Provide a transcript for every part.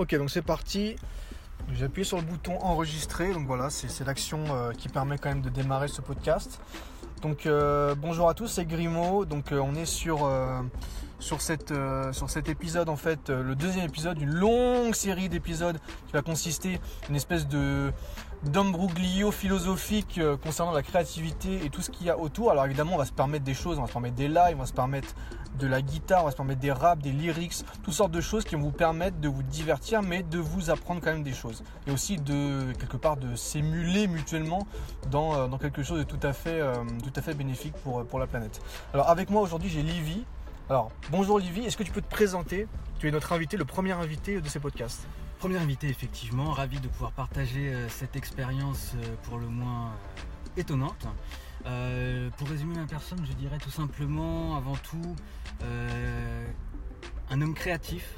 Ok, donc c'est parti. J'ai appuyé sur le bouton enregistrer. Donc voilà, c'est l'action euh, qui permet quand même de démarrer ce podcast. Donc euh, bonjour à tous, c'est Grimaud. Donc euh, on est sur, sur, cette, sur cet épisode en fait, le deuxième épisode d'une longue série d'épisodes qui va consister une espèce de d'embrouglio philosophique concernant la créativité et tout ce qu'il y a autour. Alors évidemment, on va se permettre des choses, on va se permettre des lives, on va se permettre de la guitare, on va se permettre des raps, des lyrics, toutes sortes de choses qui vont vous permettre de vous divertir, mais de vous apprendre quand même des choses. Et aussi de, quelque part, de s'émuler mutuellement dans, euh, dans, quelque chose de tout à fait, euh, tout à fait bénéfique pour, pour la planète. Alors avec moi aujourd'hui, j'ai Livy. Alors bonjour Livy, est-ce que tu peux te présenter? Tu es notre invité, le premier invité de ces podcasts. Premier invité, effectivement. Ravi de pouvoir partager euh, cette expérience pour le moins étonnante. Euh, pour résumer ma personne, je dirais tout simplement, avant tout, euh, un homme créatif,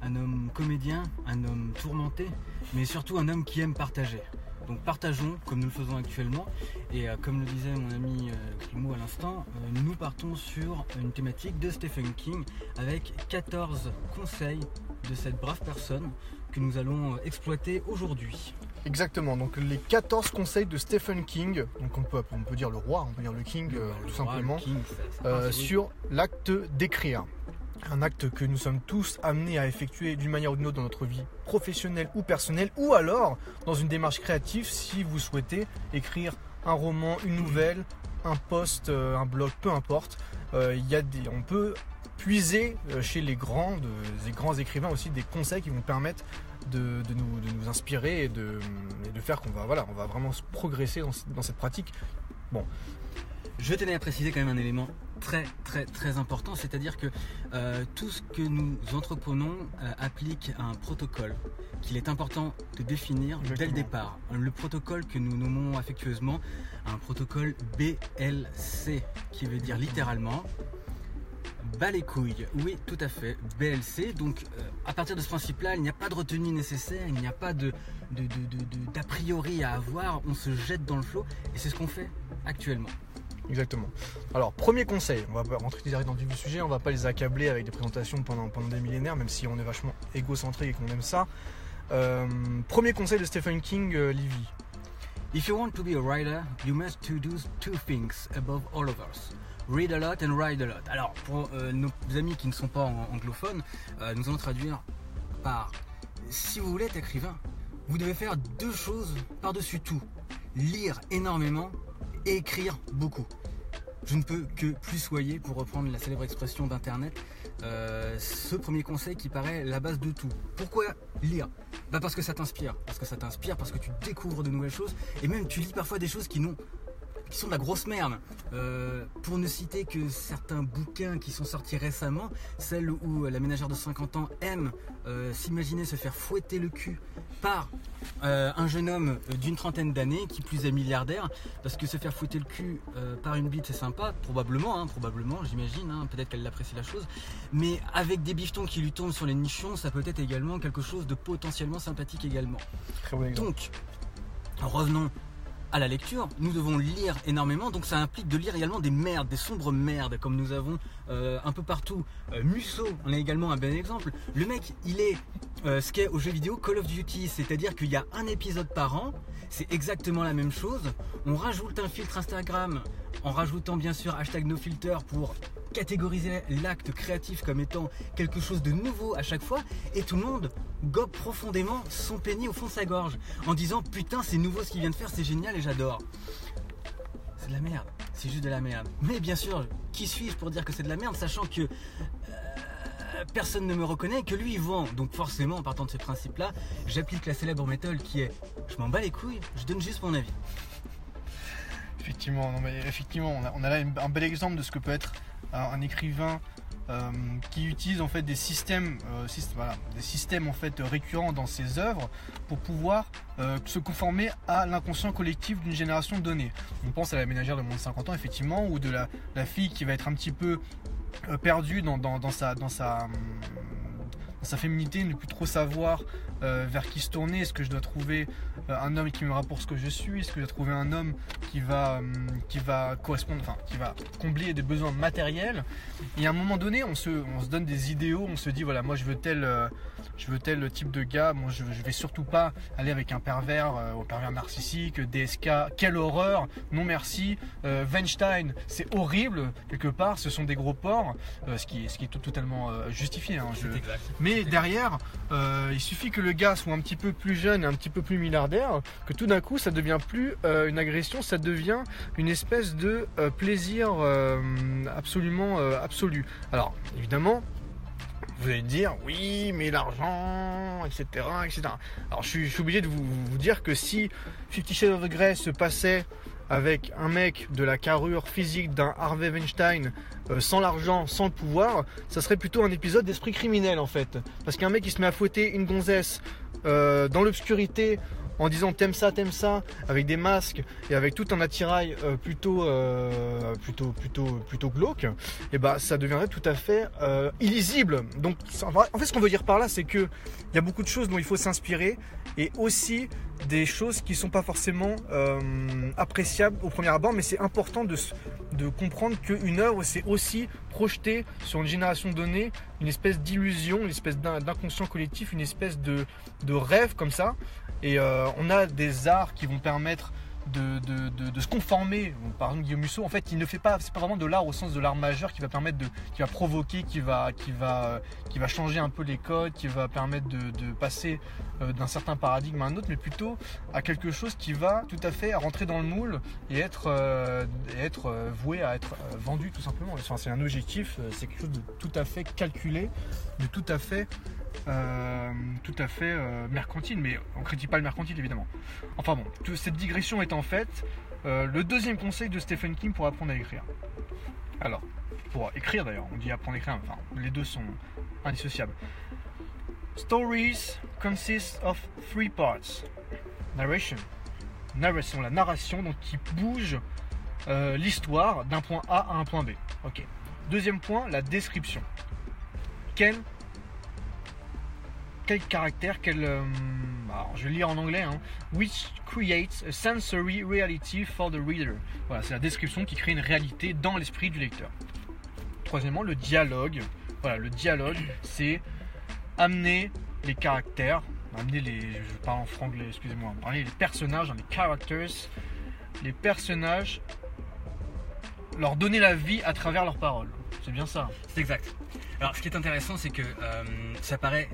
un homme comédien, un homme tourmenté, mais surtout un homme qui aime partager. Donc partageons comme nous le faisons actuellement. Et euh, comme le disait mon ami Climo à l'instant, nous partons sur une thématique de Stephen King avec 14 conseils de cette brave personne que nous allons exploiter aujourd'hui. Exactement, donc les 14 conseils de Stephen King, donc on peut, on peut dire le roi, on peut dire le King euh, tout simplement, euh, sur l'acte d'écrire. Un acte que nous sommes tous amenés à effectuer d'une manière ou d'une autre dans notre vie professionnelle ou personnelle, ou alors dans une démarche créative si vous souhaitez écrire un roman, une nouvelle, un post, euh, un blog, peu importe. Il y a des, on peut puiser chez les grands, les grands écrivains aussi des conseils qui vont permettre de, nous, inspirer et de, faire qu'on va, voilà, va vraiment progresser dans, cette pratique. Bon. Je tenais à préciser quand même un élément très très très important, c'est-à-dire que euh, tout ce que nous entreprenons euh, applique un protocole qu'il est important de définir dès le départ. Le protocole que nous nommons affectueusement un protocole BLC, qui veut dire littéralement Bas les couilles, oui, tout à fait. BLC, donc euh, à partir de ce principe-là, il n'y a pas de retenue nécessaire, il n'y a pas de, d'a priori à avoir, on se jette dans le flot et c'est ce qu'on fait actuellement. Exactement. Alors, premier conseil, on va rentrer direct dans le du sujet, on va pas les accabler avec des présentations pendant, pendant des millénaires, même si on est vachement égocentrique et qu'on aime ça. Euh, premier conseil de Stephen King, euh, Livy. If you want to be a writer, you must do two things above all of us. Read a lot and write a lot. Alors, pour euh, nos amis qui ne sont pas anglophones, nous allons traduire par si vous voulez être écrivain, vous devez faire deux choses par-dessus tout lire énormément écrire beaucoup. Je ne peux que plus soyer, pour reprendre la célèbre expression d'internet, euh, ce premier conseil qui paraît la base de tout. Pourquoi lire? Bah Parce que ça t'inspire. Parce que ça t'inspire, parce que tu découvres de nouvelles choses, et même tu lis parfois des choses qui n'ont qui sont de la grosse merde. Euh, pour ne citer que certains bouquins qui sont sortis récemment, celle où la ménagère de 50 ans aime euh, s'imaginer se faire fouetter le cul par euh, un jeune homme d'une trentaine d'années, qui plus est milliardaire, parce que se faire fouetter le cul par une bite c'est sympa, probablement, hein, probablement, j'imagine, hein, peut-être qu'elle apprécie la chose, mais avec des bifetons qui lui tombent sur les nichons, ça peut être également quelque chose de potentiellement sympathique également. Donc, revenons à la lecture, nous devons lire énormément, donc ça implique de lire également des merdes, des sombres merdes, comme nous avons euh, un peu partout. Euh, Musso en est également un bon exemple. Le mec, il est euh, ce qu'est au jeu vidéo Call of Duty, c'est-à-dire qu'il y a un épisode par an, c'est exactement la même chose. On rajoute un filtre Instagram en rajoutant bien sûr hashtag NoFilter pour catégoriser l'acte créatif comme étant quelque chose de nouveau à chaque fois et tout le monde gobe profondément son pénis au fond de sa gorge en disant putain c'est nouveau ce qu'il vient de faire c'est génial et j'adore. C'est de la merde. C'est juste de la merde. Mais bien sûr qui suis-je pour dire que c'est de la merde sachant que euh, personne ne me reconnaît que lui il vend. Donc forcément en partant de ce principe là j'applique la célèbre méthode qui est je m'en bats les couilles je donne juste mon avis. Effectivement, effectivement, on a, là un bel exemple de ce que peut être un, écrivain euh, qui utilise en fait des systèmes, euh, des systèmes en fait récurrents dans ses œuvres pour pouvoir euh, se conformer à l'inconscient collectif d'une génération donnée. On pense à la ménagère de moins de 50 ans effectivement, ou de la, fille qui va être un petit peu perdue dans, sa, dans, sa féminité, ne plus trop savoir euh, vers qui se tourner. Est-ce que je dois trouver euh, un homme qui me rapporte ce que je suis? Est-ce que je dois trouver un homme qui va, euh, qui va correspondre, enfin, qui va combler des besoins matériels? Et à un moment donné, on se, on se donne des idéaux, on se dit voilà, moi je veux tel, je veux tel type de gars. Moi, je, je vais surtout pas aller avec un pervers, un pervers narcissique, DSK. Quelle horreur Non merci. Weinstein, c'est horrible quelque part. Ce sont des gros porcs, ce qui, ce qui est totalement justifié. Hein, Mais derrière, il suffit que le gars soit un petit peu plus jeune et un petit peu plus milliardaire, que tout d'un coup ça devient plus euh, une agression, ça devient une espèce de euh, plaisir euh, absolument absolu. Alors évidemment, vous allez dire oui mais l'argent etc etc alors je suis, obligé de vous, vous, dire que si Fifty Shades of Grey se passait avec un mec de la carrure physique d'un Harvey Weinstein euh, sans l'argent, sans le pouvoir, ça serait plutôt un épisode d'esprit criminel en fait. Parce qu'un mec qui se met à fouetter une gonzesse euh, dans l'obscurité en disant t'aimes ça, t'aimes ça, avec des masques et avec tout un attirail euh, plutôt, plutôt, plutôt, plutôt glauque, et eh bah ça deviendrait tout à fait illisible. Donc en fait ce qu'on veut dire par là c'est que il y a beaucoup de choses dont il faut s'inspirer et aussi des choses qui sont pas forcément appréciables au premier abord, mais c'est important de, de comprendre qu'une œuvre, c'est aussi projeter sur une génération donnée une espèce d'illusion, une espèce d'inconscient collectif, une espèce de, rêve comme ça. Et euh, on a des arts qui vont permettre de, se conformer. Par exemple, Guillaume Musso, en fait, il ne fait pas, c'est pas vraiment de l'art au sens de l'art majeur qui va permettre de, qui va provoquer, qui va, qui va, va changer un peu les codes, qui va permettre de, passer euh, d'un certain paradigme à un autre, mais plutôt à quelque chose qui va tout à fait rentrer dans le moule et être, euh, euh, voué à être vendu tout simplement. c'est un objectif, c'est quelque chose de tout à fait calculé, de tout à fait euh, tout à fait euh, mercantile, mais on critique pas le mercantile évidemment. Enfin bon, cette digression étant faite, euh, le deuxième conseil de Stephen King pour apprendre à écrire. Alors, pour écrire d'ailleurs, on dit apprendre à écrire, enfin les deux sont indissociables. Stories consist of three parts. Narration. Narration, la narration donc qui bouge l'histoire d'un point A à un point B. Ok. Deuxième point, la description. Quel quel caractère, quel. Euh, je vais lire en anglais. Hein, which creates a sensory reality for the reader. Voilà, c'est la description qui crée une réalité dans l'esprit du lecteur. Troisièmement, le dialogue. Voilà, le dialogue, c'est amener les caractères, amener les. Je parle en franglais, excusez-moi. les personnages, les characters, les personnages, leur donner la vie à travers leurs paroles. C'est bien ça. C'est exact. Alors, ce qui est intéressant, c'est que euh, ça paraît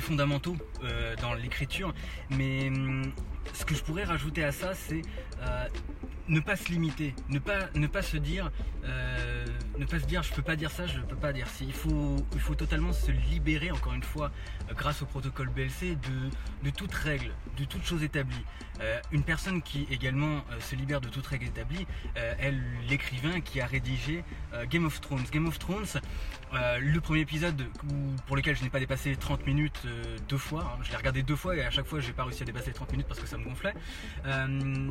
fondamentaux euh, dans l'écriture. Mais hum, ce que je pourrais rajouter à ça, c'est euh, ne pas se limiter, ne pas, ne pas se dire, euh, ne pas se dire, je peux pas dire ça, je peux pas dire si. Il faut, il faut totalement se libérer, encore une fois, grâce au protocole BLC, de, de toute règle, de toute chose établie. une personne qui également se libère de toute règle établie, elle, l'écrivain qui a rédigé Game of Thrones. Game of Thrones, euh, le premier épisode pour lequel je n'ai pas dépassé 30 minutes euh, deux fois, hein, je l'ai regardé deux fois et à chaque fois j'ai pas réussi à dépasser 30 minutes parce que ça Euh,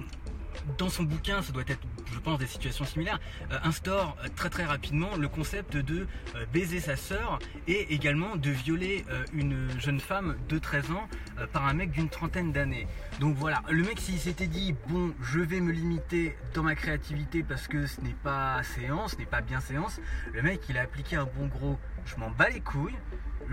dans son bouquin, ça doit être, je pense, des situations similaires, instaure très très rapidement le concept de baiser sa sœur et également de violer une jeune femme de 13 ans par un mec d'une trentaine d'années. Donc voilà, le mec s'il s'était dit, bon, je vais me limiter dans ma créativité parce que ce n'est pas séance, ce n'est pas bien séance, le mec il a appliqué un bon gros, je m'en bats les couilles,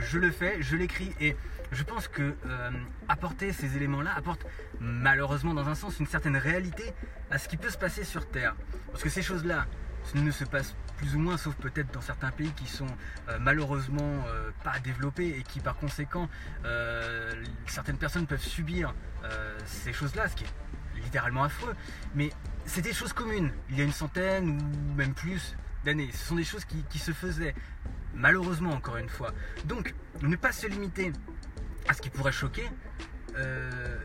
je le fais, je l'écris et je pense que euh, apporter ces éléments-là apporte malheureusement dans un sens une certaine réalité à ce qui peut se passer sur Terre. Parce que ces choses-là ne se passent plus ou moins, sauf peut-être dans certains pays qui sont euh, malheureusement euh, pas développés et qui par conséquent certaines personnes peuvent subir ces choses-là, ce qui est littéralement affreux. Mais c'est des choses communes. Il y a une centaine ou même plus d'années. Ce sont des choses qui, se faisaient, malheureusement encore une fois. Donc, ne pas se limiter à ce qui pourrait choquer, euh,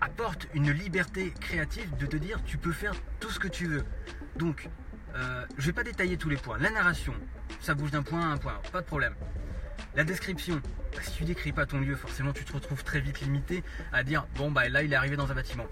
apporte une liberté créative de te dire tu peux faire tout ce que tu veux. Donc, euh, je vais pas détailler tous les points. La narration, ça bouge d'un point à un point, pas de problème. La description, bah, si tu décris pas ton lieu, forcément tu te retrouves très vite limité à dire bon bah là il est arrivé dans un bâtiment.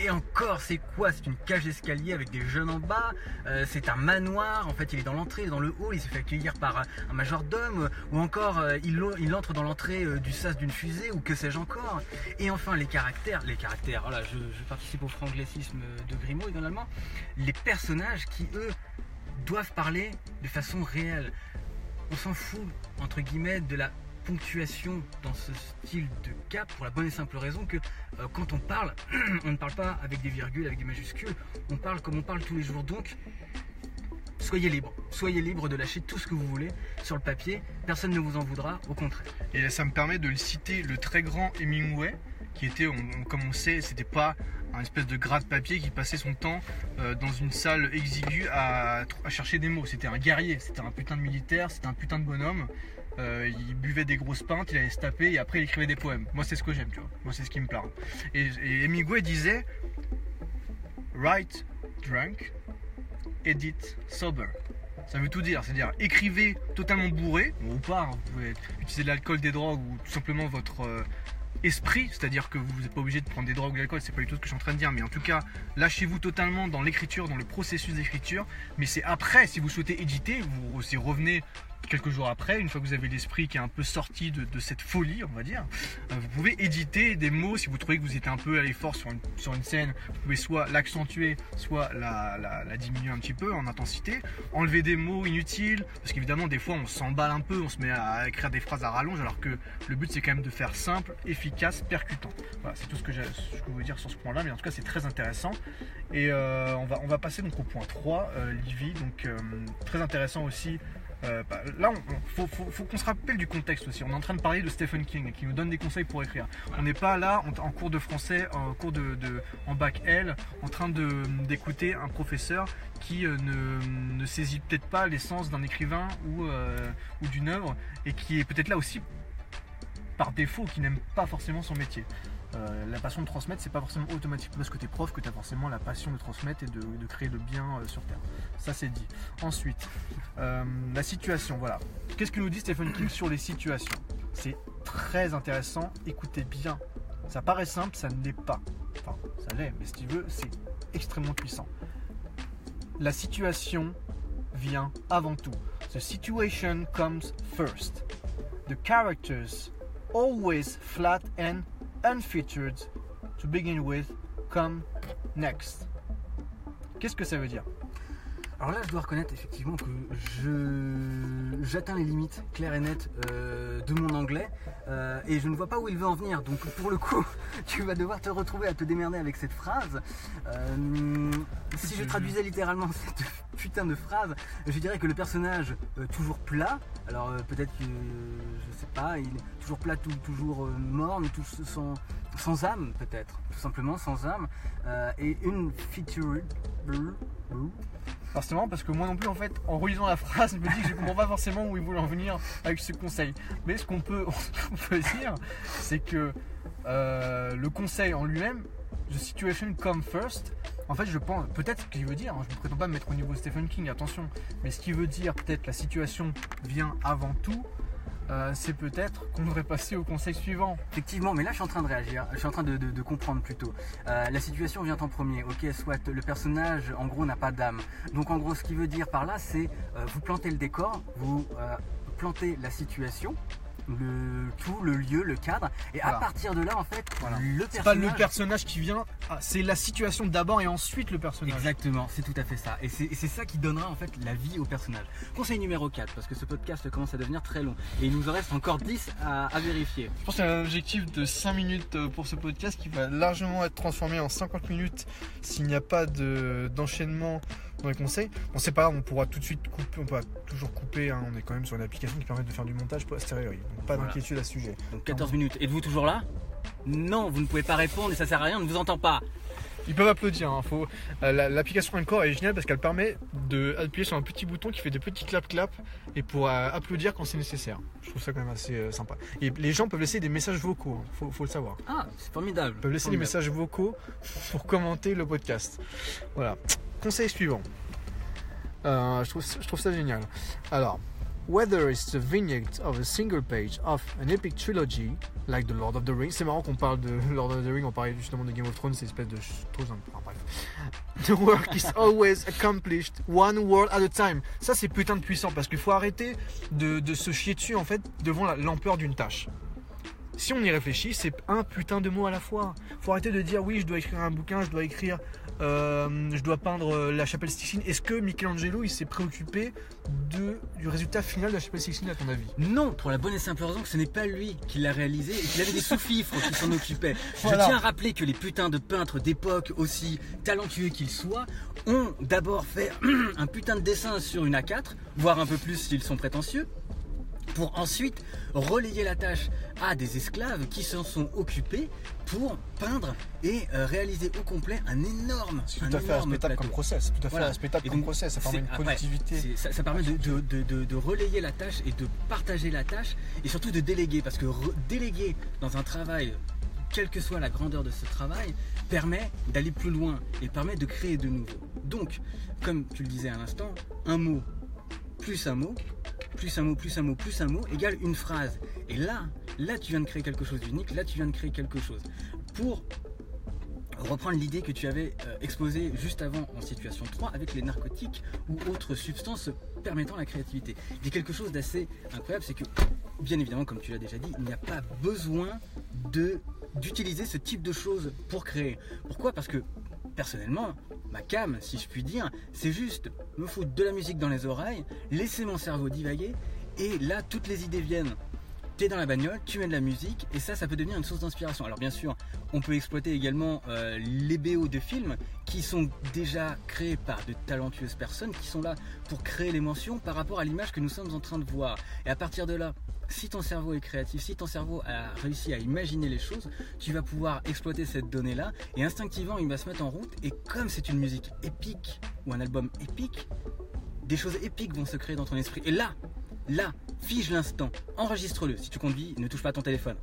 Et encore, c'est quoi? C'est une cage d'escalier avec des jeunes en bas. euh, c'est un manoir. En fait, il est dans l'entrée, dans le hall. Il s'est fait accueillir par un majordome. Ou encore, euh, il, entre dans l'entrée euh, du sas d'une fusée. Ou que sais-je encore. Et enfin, les caractères. Les caractères. Voilà, je, participe au franglaicisme de Grimaud également. Les personnages qui, eux, doivent parler de façon réelle. On s'en fout, entre guillemets, de la ponctuation dans ce style de cap pour la bonne et simple raison que euh, quand on parle, on ne parle pas avec des virgules, avec des majuscules, on parle comme on parle tous les jours. Donc, soyez libre, soyez libre de lâcher tout ce que vous voulez sur le papier, personne ne vous en voudra, au contraire. Et ça me permet de le citer le très grand Hemingway, qui était, comme on sait, c'était pas un espèce de gras de papier qui passait son temps euh, dans une salle exiguë à chercher des mots. C'était un guerrier, c'était un putain de militaire, c'était un putain de bonhomme. Euh, il buvait des grosses pintes, il allait se taper et après il écrivait des poèmes. Moi c'est ce que j'aime, tu vois. Moi c'est ce qui me parle. Et, et Hemingway disait Write drunk, edit sober. Ça veut tout dire, c'est-à-dire écrivez totalement bourré, ou pas, hein, vous pouvez utiliser de l'alcool, des drogues ou tout simplement votre euh, esprit, c'est-à-dire que vous n'êtes pas obligé de prendre des drogues ou de l'alcool, c'est pas du tout ce que je suis en train de dire, mais en tout cas, lâchez-vous totalement dans l'écriture, dans le processus d'écriture, mais c'est après, si vous souhaitez éditer, vous aussi revenez quelques jours après, une fois que vous avez l'esprit qui est un peu sorti de, cette folie, on va dire, euh, vous pouvez éditer des mots si vous trouvez que vous étiez un peu allé fort sur une, scène, vous pouvez soit l'accentuer, soit la, diminuer un petit peu en intensité, enlever des mots inutiles, parce qu'évidemment des fois on s'emballe un peu, on se met à écrire des phrases à rallonge, alors que le but c'est quand même de faire simple, efficace, percutant. Voilà, c'est tout ce que je veux dire sur ce point-là, mais en tout cas c'est très intéressant. Et euh, on, va, passer donc au point 3, euh, Livy, donc très intéressant aussi. Euh, bah, là, il faut, qu'on se rappelle du contexte aussi. On est en train de parler de Stephen King qui nous donne des conseils pour écrire. On n'est pas là en, cours de français, en cours de, en bac L, en train d'écouter un professeur qui euh, ne, ne saisit peut-être pas l'essence d'un écrivain ou, euh, ou d'une œuvre et qui est peut-être là aussi par défaut, qui n'aime pas forcément son métier. Euh, la passion de transmettre, c'est pas forcément automatiquement parce que tu es prof que tu as forcément la passion de transmettre et de, de créer le bien euh, sur Terre. Ça, c'est dit. Ensuite, euh, la situation, voilà. Qu'est-ce que nous dit Stephen King sur les situations? C'est très intéressant, écoutez bien. Ça paraît simple, ça ne l'est pas. Enfin, ça l'est, mais si tu veux, c'est extrêmement puissant. La situation vient avant tout. The situation comes first. The characters, always flat and unfeatured to begin with, come next. Qu'est-ce que ça veut dire? Alors là, je dois reconnaître effectivement que j'atteins les limites claires et nettes euh, de mon anglais euh, et je ne vois pas où il veut en venir. Donc pour le coup, tu vas devoir te retrouver à te démerder avec cette phrase. Euh, si je traduisais littéralement cette putain de phrase, je dirais que le personnage toujours plat. Alors peut-être que je sais pas, il est toujours plat, toujours morne, tout sans sans âme peut-être, tout simplement sans âme. Et une featured Marrant parce que moi non plus en fait en relisant la phrase je me dis que je comprends pas forcément où il voulait en venir avec ce conseil. Mais ce qu'on peut, qu'on peut dire c'est que euh, le conseil en lui-même, the situation come first, en fait je pense, peut-être ce qu'il veut dire, hein, je ne prétends pas me mettre au niveau Stephen King, attention, mais ce qu'il veut dire peut-être la situation vient avant tout, euh, c'est peut-être qu'on devrait passer au conseil suivant. Effectivement, mais là je suis en train de réagir, je suis en train de, comprendre plutôt. Euh, la situation vient en premier, ok, soit le personnage en gros n'a pas d'âme. Donc en gros ce qu'il veut dire par là c'est euh, vous plantez le décor, vous plantez la situation, le tout, le lieu, le cadre, et Voilà. à partir de là en fait, Voilà. le C'est pas personnage... le personnage qui vient, ah, c'est la situation d'abord et ensuite le personnage. Exactement, c'est tout à fait ça. Et c'est ça qui donnera en fait la vie au personnage. Conseil numéro 4, parce que ce podcast commence à devenir très long. Et il nous en reste encore 10 à, à vérifier. Je pense qu'il y a un objectif de 5 minutes euh, pour ce podcast qui va largement être transformé en 50 minutes s'il n'y a pas de- d'enchaînement dans les conseils. Bon, c'est pas on pourra tout de suite couper, on pourra toujours couper. hein, on est quand même sur une application qui permet de faire du montage posteriori. Donc pas Voilà. d'inquiétude à ce sujet. Donc 14 minutes. Êtes-vous toujours là? Non, vous ne pouvez pas répondre et ça sert à rien, on ne vous entend pas. Ils peuvent applaudir. hein, faut- euh, la- L'application Encore est géniale parce qu'elle permet d'appuyer sur un petit bouton qui fait des petits clap-clap et pour euh, applaudir quand c'est nécessaire. Je trouve ça quand même assez euh, sympa. Et les gens peuvent laisser des messages vocaux, hein, faut, faut le savoir. Ah, c'est formidable. Ils peuvent laisser des messages vocaux pour commenter le podcast. Voilà. Conseil suivant. Euh, je, trouve, ça génial. Alors, Whether it's the vignette of a single page of an epic trilogy, like The Lord of the Rings. C'est marrant qu'on parle de Lord of the Rings, on parlait justement de Game of Thrones, c'est une espèce de chose. The work is always accomplished one word at a time. Ça, c'est putain de puissant parce qu'il faut arrêter de, se chier dessus en fait devant la- l'ampleur d'une tâche. Si on y réfléchit, c'est un putain de mot à la fois. Faut arrêter de dire oui, je dois écrire un bouquin, je dois écrire, euh, je dois peindre euh, la chapelle Sixtine. Est-ce que Michelangelo il s'est préoccupé de, du résultat final de la chapelle Sixtine à ton avis? Non, pour la bonne et simple raison que ce n'est pas lui qui l'a réalisé et qu'il avait des sous-fifres qui s'en occupaient. Voilà. Je tiens à rappeler que les putains de peintres d'époque, aussi talentueux qu'ils soient, ont d'abord fait un putain de dessin sur une A4, voire un peu plus s'ils sont prétentieux, pour ensuite relayer la tâche à des esclaves qui s'en sont occupés pour peindre et euh, réaliser au complet un énorme, C'est un tout à fait énorme respectable plateau. comme process. Tout à fait Voilà. respectable Et comme donc, process. Ça permet c'est- une après, productivité. c'est- Ça, ça permet de, de- de- de- de relayer la tâche et de partager la tâche et surtout de déléguer. Parce que déléguer dans un travail, quelle que soit la grandeur de ce travail, permet d'aller plus loin et permet de créer de nouveau. Donc, comme tu le disais à l'instant, un mot plus un mot, plus un mot, plus un mot, plus un mot, égale une phrase. Et là, là tu viens de créer quelque chose d'unique, là tu viens de créer quelque chose. Pour reprendre l'idée que tu avais euh, exposée juste avant en situation 3 avec les narcotiques ou autres substances permettant la créativité. Il y a quelque chose d'assez incroyable, c'est que, bien évidemment, comme tu l'as déjà dit, il n'y a pas besoin d'utiliser ce type de choses pour créer. Pourquoi? Parce que personnellement, ma cam, si je puis dire, c'est juste me foutre de la musique dans les oreilles, laisser mon cerveau divaguer, et là, toutes les idées viennent. Tu es dans la bagnole, tu mets de la musique, et ça, ça peut devenir une source d'inspiration. Alors bien sûr, on peut exploiter également euh, les BO de films qui sont déjà créés par de talentueuses personnes qui sont là pour créer l'émotion par rapport à l'image que nous sommes en train de voir. Et à partir de là, si ton cerveau est créatif, si ton cerveau a réussi à imaginer les choses, tu vas pouvoir exploiter cette donnée-là et instinctivement il va se mettre en route. Et comme c'est une musique épique ou un album épique, des choses épiques vont se créer dans ton esprit. Et là, là, fige l'instant, enregistre-le. Si tu conduis, ne touche pas à ton téléphone.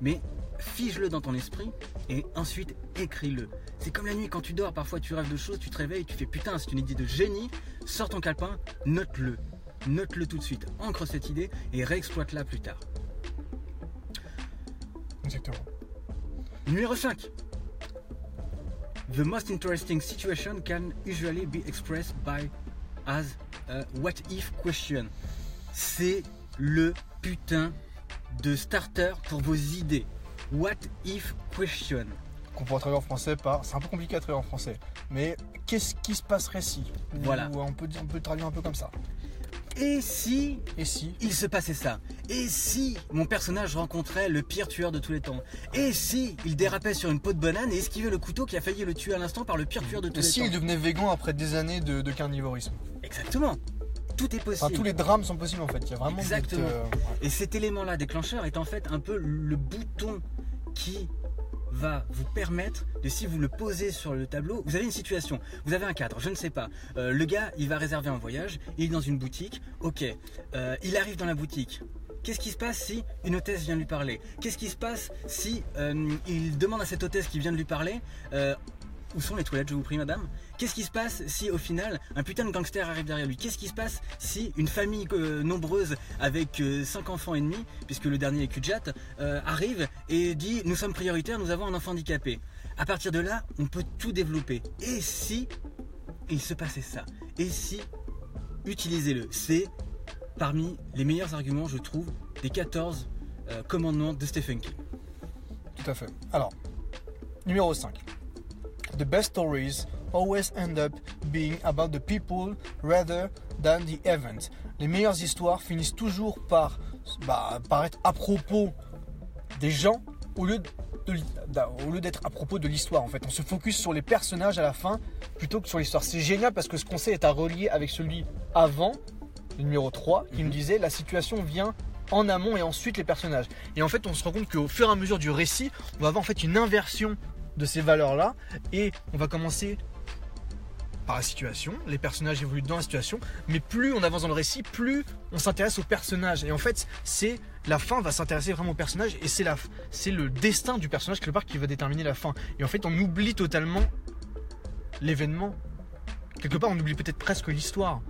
Mais fige-le dans ton esprit et ensuite écris-le. C'est comme la nuit quand tu dors, parfois tu rêves de choses, tu te réveilles, tu fais putain, c'est une idée de génie, sors ton calepin, note-le. Note-le tout de suite, ancre cette idée et réexploite-la plus tard. Exactement. Numéro 5. The most interesting situation can usually be expressed by as a what if question. C'est le putain de starter pour vos idées. What if question? Qu'on pourrait traduire en français par. C'est un peu compliqué à traduire en français. Mais qu'est-ce qui se passerait si? Voilà. ou on peut, on peut traduire un peu comme ça. Et si Et si? il se passait ça? Et si mon personnage rencontrait le pire tueur de tous les temps? Et si il dérapait sur une peau de banane et esquivait le couteau qui a failli le tuer à l'instant par le pire tueur de tous Et les si temps? il devenait végan après des années de, de carnivorisme? Exactement. Tout est possible. Enfin, tous les drames sont possibles en fait. Il y a vraiment. Exactement. cette, euh, ouais. Et cet élément-là déclencheur est en fait un peu le bouton qui va vous permettre de si vous le posez sur le tableau, vous avez une situation, vous avez un cadre, je ne sais pas. Euh, le gars, il va réserver un voyage, il est dans une boutique, ok, Euh, il arrive dans la boutique. Qu'est-ce qui se passe si une hôtesse vient lui parler? Qu'est-ce qui se passe si euh, il demande à cette hôtesse qui vient de lui parler où sont les toilettes, je vous prie, madame? Qu'est-ce qui se passe si, au final, un putain de gangster arrive derrière lui? Qu'est-ce qui se passe si une famille euh, nombreuse avec 5 enfants et demi, puisque le dernier est Kujat, euh, arrive et dit Nous sommes prioritaires, nous avons un enfant handicapé À partir de là, on peut tout développer. Et si il se passait ça? Et si Utilisez-le. C'est parmi les meilleurs arguments, je trouve, des 14 euh, commandements de Stephen King. Tout à fait. Alors, numéro 5. The best stories always end up being about the people rather than the event. Les meilleures histoires finissent toujours par, bah, par être à propos des gens au lieu d'a- au lieu d'être à propos de l'histoire en fait. On se focus sur les personnages à la fin plutôt que sur l'histoire. C'est génial parce que ce conseil est à relier avec celui avant, le numéro 3, qui nous disait la situation vient en amont et ensuite les personnages. Et en fait, on se rend compte qu'au fur et à mesure du récit, on va avoir en fait une inversion de ces valeurs-là et on va commencer par la situation, les personnages évoluent dans la situation, mais plus on avance dans le récit, plus on s'intéresse aux personnages. Et en fait, c'est la fin va s'intéresser vraiment aux personnages et c'est la c'est le destin du personnage quelque part qui va déterminer la fin. Et en fait, on oublie totalement l'événement. Quelque part, on oublie peut-être presque l'histoire,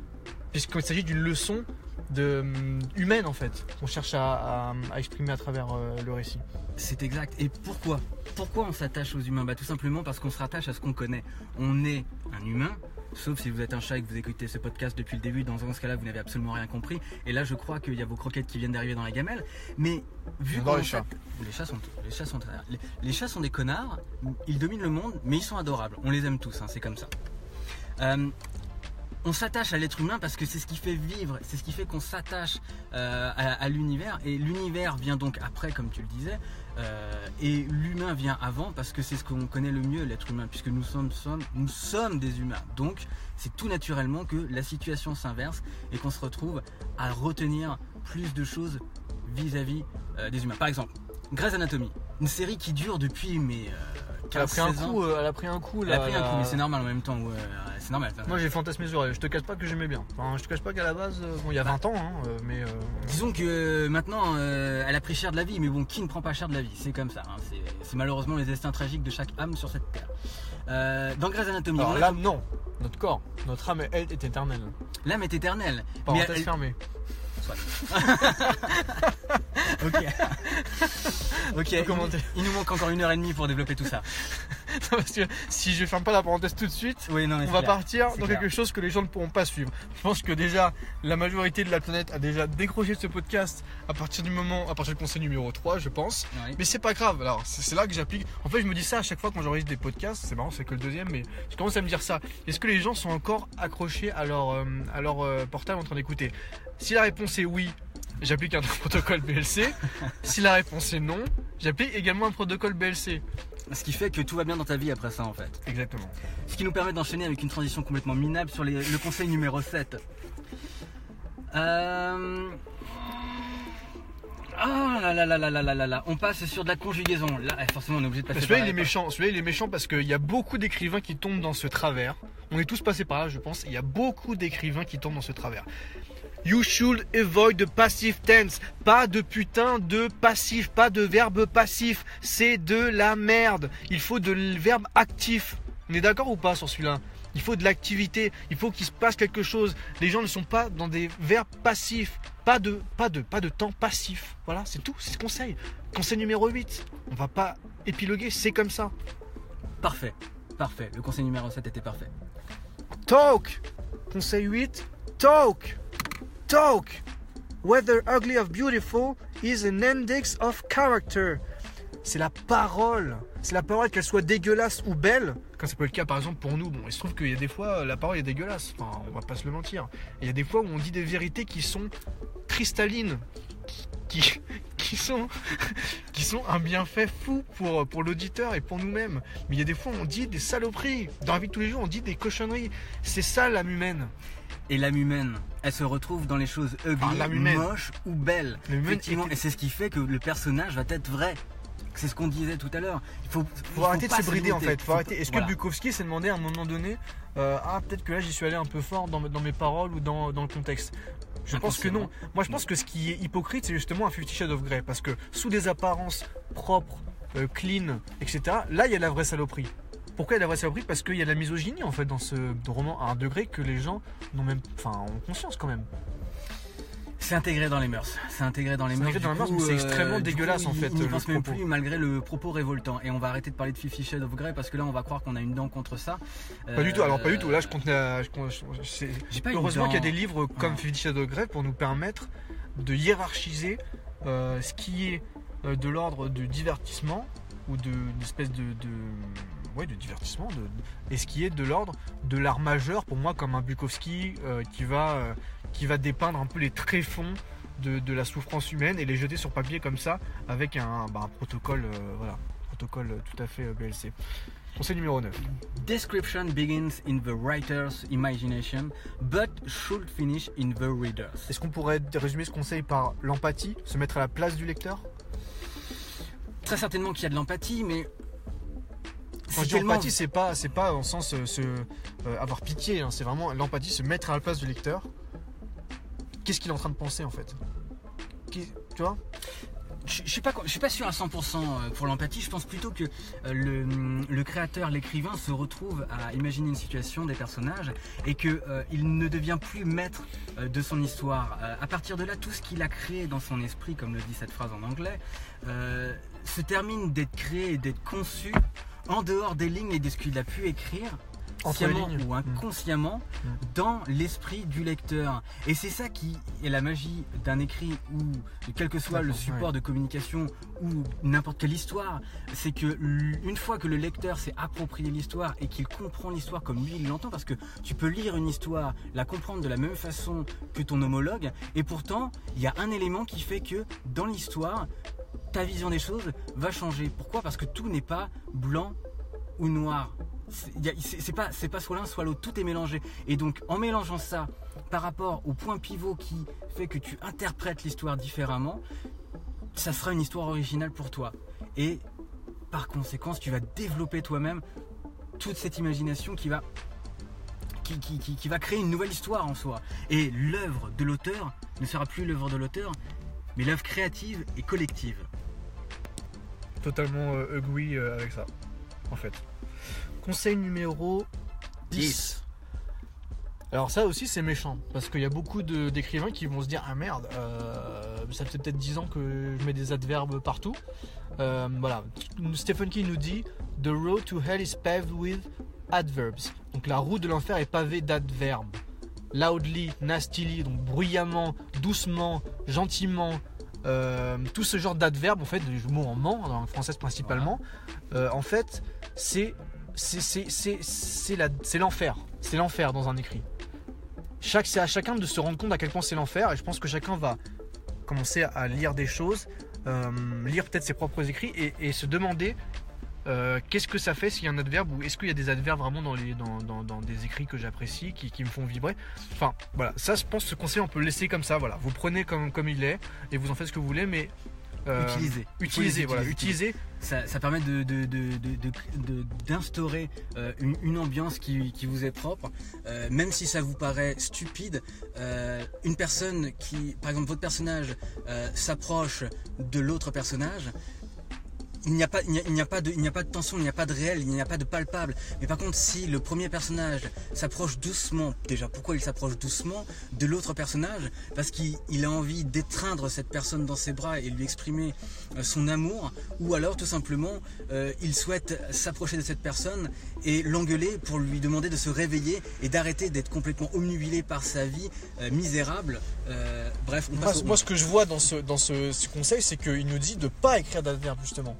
puisqu'il s'agit d'une leçon de, hum, humaine en fait qu'on cherche à, à- à exprimer à travers euh, le récit. C'est exact. Et pourquoi? Pourquoi on s'attache aux humains? Bah, Tout simplement parce qu'on se rattache à ce qu'on connaît. On est un humain, sauf si vous êtes un chat et que vous écoutez ce podcast depuis le début. Dans ce cas-là, vous n'avez absolument rien compris. Et là, je crois qu'il y a vos croquettes qui viennent d'arriver dans la gamelle. Mais vu qu'on les chats. Les chats, sont, les, chats sont, les, les chats sont des connards, ils dominent le monde, mais ils sont adorables. On les aime tous, hein, c'est comme ça. Euh, on s'attache à l'être humain parce que c'est ce qui fait vivre, c'est ce qui fait qu'on s'attache euh, à, l'univers. Et l'univers vient donc après, comme tu le disais, euh, et l'humain vient avant parce que c'est ce qu'on connaît le mieux, l'être humain, puisque nous sommes, nous sommes des humains. Donc, c'est tout naturellement que la situation s'inverse et qu'on se retrouve à retenir plus de choses vis-à-vis euh, des humains. Par exemple, Grey's Anatomy, une série qui dure depuis mais Elle a 15 pris un 16 ans. coup, euh, elle a pris un coup Elle a là, pris un là. coup, mais c'est normal en même temps. ouais, c'est normal. Moi j'ai fantasmé sur elle, je te cache pas que j'aimais bien. Enfin, je te cache pas qu'à la base, euh, bon il y a 20 ans, hein, euh, mais euh, Disons que euh, maintenant, euh, elle a pris cher de la vie, mais bon, qui ne prend pas cher de la vie? C'est comme ça. hein, c'est- malheureusement les destins tragiques de chaque âme sur cette terre. Euh, dans Grey's Anatomy, alors l'âme non, notre corps, notre âme elle est éternelle. l'âme est éternelle. Mais Parenthèse elle- fermée. Ok. ok. Il, il nous manque encore une heure et demie pour développer tout ça. Parce que si je ferme pas la parenthèse tout de suite, Oui, non, mais on va clair. partir dans clair. quelque chose que les gens ne pourront pas suivre. Je pense que déjà la majorité de la planète a déjà décroché de ce podcast à partir du moment, à partir du conseil numéro 3 je pense. Mais c'est pas grave, alors c'est c'est là que j'applique. En fait, je me dis ça à chaque fois quand j'enregistre des podcasts. C'est marrant, c'est que le deuxième, mais je commence à me dire ça. Est-ce que les gens sont encore accrochés à leur, euh, à leur euh, portable en train d'écouter? Si la réponse est oui, j'applique un protocole BLC. si la réponse est non, j'applique également un protocole BLC. Ce qui fait que tout va bien dans ta vie après ça en fait. Exactement. Ce qui nous permet d'enchaîner avec une transition complètement minable sur le conseil numéro 7. Euh... Ah là là là là là là là on passe sur de la conjugaison. Là, eh, forcément, on est obligé de passer. Celui-là, il est méchant. Celui-là, il est méchant parce qu'il y a beaucoup d'écrivains qui tombent dans ce travers. On est tous passés par là, je pense. Il y a beaucoup d'écrivains qui tombent dans ce travers. You should avoid the passive tense. Pas de putain de passif, pas de verbe passif. C'est de la merde. Il faut de verbe actif. On est d'accord ou pas sur celui-là? Il faut de l'activité. Il faut qu'il se passe quelque chose. Les gens ne sont pas dans des verbes passifs. Pas de, pas de, pas de temps passif. Voilà, c'est tout. C'est ce conseil. Conseil numéro 8. On va pas épiloguer, c'est comme ça. Parfait, parfait. Le conseil numéro 7 était parfait. Talk. Conseil 8. Talk. Talk. Whether ugly or beautiful is an index of character. C'est la parole. C'est la parole, qu'elle soit dégueulasse ou belle. Quand ça peut être le cas, par exemple, pour nous, bon, il se trouve qu'il y a des fois, la parole est dégueulasse. Enfin, on va pas se le mentir. Il y a des fois où on dit des vérités qui sont cristallines, qui, qui, qui sont, qui sont un bienfait fou pour, pour l'auditeur et pour nous-mêmes. Mais il y a des fois où on dit des saloperies. Dans la vie de tous les jours, on dit des cochonneries. C'est ça l'âme humaine. Et l'âme humaine, elle se retrouve dans les choses ugly, Ah, moches ou belles. Effectivement, et c'est ce qui fait que le personnage va être vrai. C'est ce qu'on disait tout à l'heure. Il faut, faut arrêter de se brider en fait. Est-ce voilà. que Bukowski s'est demandé à un moment donné euh, Ah, peut-être que là j'y suis allé un peu fort dans, dans mes paroles ou dans, dans le contexte? Je pense que non. Moi je pense que ce qui est hypocrite, c'est justement un Fifty Shades of Grey. Parce que sous des apparences propres, euh, clean, etc., là il y a la vraie saloperie. Pourquoi il a la vraie saloperie Parce qu'il y a de la misogynie en fait dans ce roman à un degré que les gens n'ont même, enfin, ont conscience quand même. C'est intégré dans les mœurs. C'est intégré dans les mœurs. intégré dans Du les mœurs, coup, mais c'est euh, extrêmement dégueulasse, coup, en fait, Il le pense même plus malgré le propos révoltant. Et on va arrêter de parler de Fifty Shades of Grey parce que là on va croire qu'on a une dent contre ça. Pas du tout. Alors pas du tout. Là je Euh, compte. la- je je- pas Heureusement qu'il y a des livres comme Ah. Fifty Shades of Grey pour nous permettre de hiérarchiser euh, ce qui est de l'ordre du divertissement ou de- d'une espèce de, de, ouais, de divertissement de- et ce qui est de l'ordre de l'art majeur pour moi comme un Bukowski euh, qui, va, euh, qui va dépeindre un peu les tréfonds de, de la souffrance humaine et les jeter sur papier comme ça avec un, bah, un protocole euh, voilà protocole tout à fait BLC. Conseil numéro 9. Description begins in the writer's imagination, but should finish in the reader's. Est-ce qu'on pourrait résumer ce conseil par l'empathie, se mettre à la place du lecteur? Très certainement qu'il y a de l'empathie, mais Quand je dis tellement- empathie, c'est pas, c'est pas en sens euh, se, euh, avoir pitié, hein, c'est vraiment l'empathie, se mettre à la place du lecteur. Qu'est-ce qu'il est en train de penser en fait? Qui- Tu vois? Je ne suis, pas- je suis pas sûr à 100% pour l'empathie. Je pense plutôt que euh, le, le créateur, l'écrivain se retrouve à imaginer une situation, des personnages, et qu'il ne devient plus maître euh, de son histoire. Euh, à partir de là, tout ce qu'il a créé dans son esprit, comme le dit cette phrase en anglais, euh, se termine d'être créé et d'être conçu en dehors des lignes et de ce qu'il a pu écrire Entre les sciemment lignes. ou inconsciemment Mm. dans l'esprit du lecteur. Et c'est ça qui est la magie d'un écrit ou de quel que soit le support ouais. de communication ou n'importe quelle histoire, c'est que une fois que le lecteur s'est approprié l'histoire et qu'il comprend l'histoire comme lui il l'entend, parce que tu peux lire une histoire, la comprendre de la même façon que ton homologue, et pourtant il y a un élément qui fait que dans l'histoire, ta vision des choses va changer. Pourquoi? Parce que tout n'est pas blanc ou noir. C'est pas, pas soit l'un soit l'autre, tout est mélangé. Et donc en mélangeant ça par rapport au point pivot qui fait que tu interprètes l'histoire différemment, ça sera une histoire originale pour toi. Et par conséquent, tu vas développer toi-même toute cette imagination qui va, qui- qui- qui va créer une nouvelle histoire en soi. Et l'œuvre de l'auteur ne sera plus l'œuvre de l'auteur, mais l'œuvre créative et collective. Totalement euh, agree euh, avec ça, en fait. Conseil numéro 10. 10. Alors ça aussi c'est méchant, parce qu'il y a beaucoup d'écrivains qui vont se dire ah merde, euh, ça fait peut-être 10 ans que je mets des adverbes partout. Euh, voilà, Stephen King nous dit The road to hell is paved with adverbs. Donc la route de l'enfer est pavée d'adverbes. Loudly, nastily, donc bruyamment, doucement, gentiment, euh, tout ce genre d'adverbes, en fait, des mots en ment, langue française principalement, euh, en fait, c'est c'est- l'enfer. C'est l'enfer dans un écrit. C'est à chacun de se rendre compte à quel point c'est l'enfer, et je pense que chacun va commencer à lire des choses, euh, lire peut-être ses propres écrits, et se demander euh, qu'est-ce que ça fait s'il y a un adverbe, ou est-ce qu'il y a des adverbes vraiment dans, les, dans, dans- dans des écrits que j'apprécie, qui, qui me font vibrer? Enfin, voilà, ça, je pense, ce conseil, on peut le laisser comme ça, voilà. Vous prenez comme, comme il est, et vous en faites ce que vous voulez, mais. euh, Utiliser. Utiliser, voilà, utiliser. ça, ça permet de, de- de- de- de- de- d'instaurer euh, une, une ambiance qui, qui vous est propre, Euh, même si ça vous paraît stupide. euh, une personne qui, par exemple, votre personnage euh, s'approche de l'autre personnage. Il n'y, a pas, il, n'y a, pas de, il n'y a pas de tension, il n'y a pas de réel, il n'y a pas de palpable. Mais par contre, si le premier personnage s'approche doucement, déjà pourquoi il s'approche doucement de l'autre personnage? Parce qu'il il a envie d'étreindre cette personne dans ses bras et lui exprimer euh, son amour, ou alors tout simplement euh, il souhaite s'approcher de cette personne et l'engueuler pour lui demander de se réveiller et d'arrêter d'être complètement omnubilé par sa vie euh, misérable. Euh, bref, on Moi, passe au- moi, ce que je vois dans ce, dans ce, ce conseil, c'est qu'il nous dit de pas écrire d'adverbes, justement.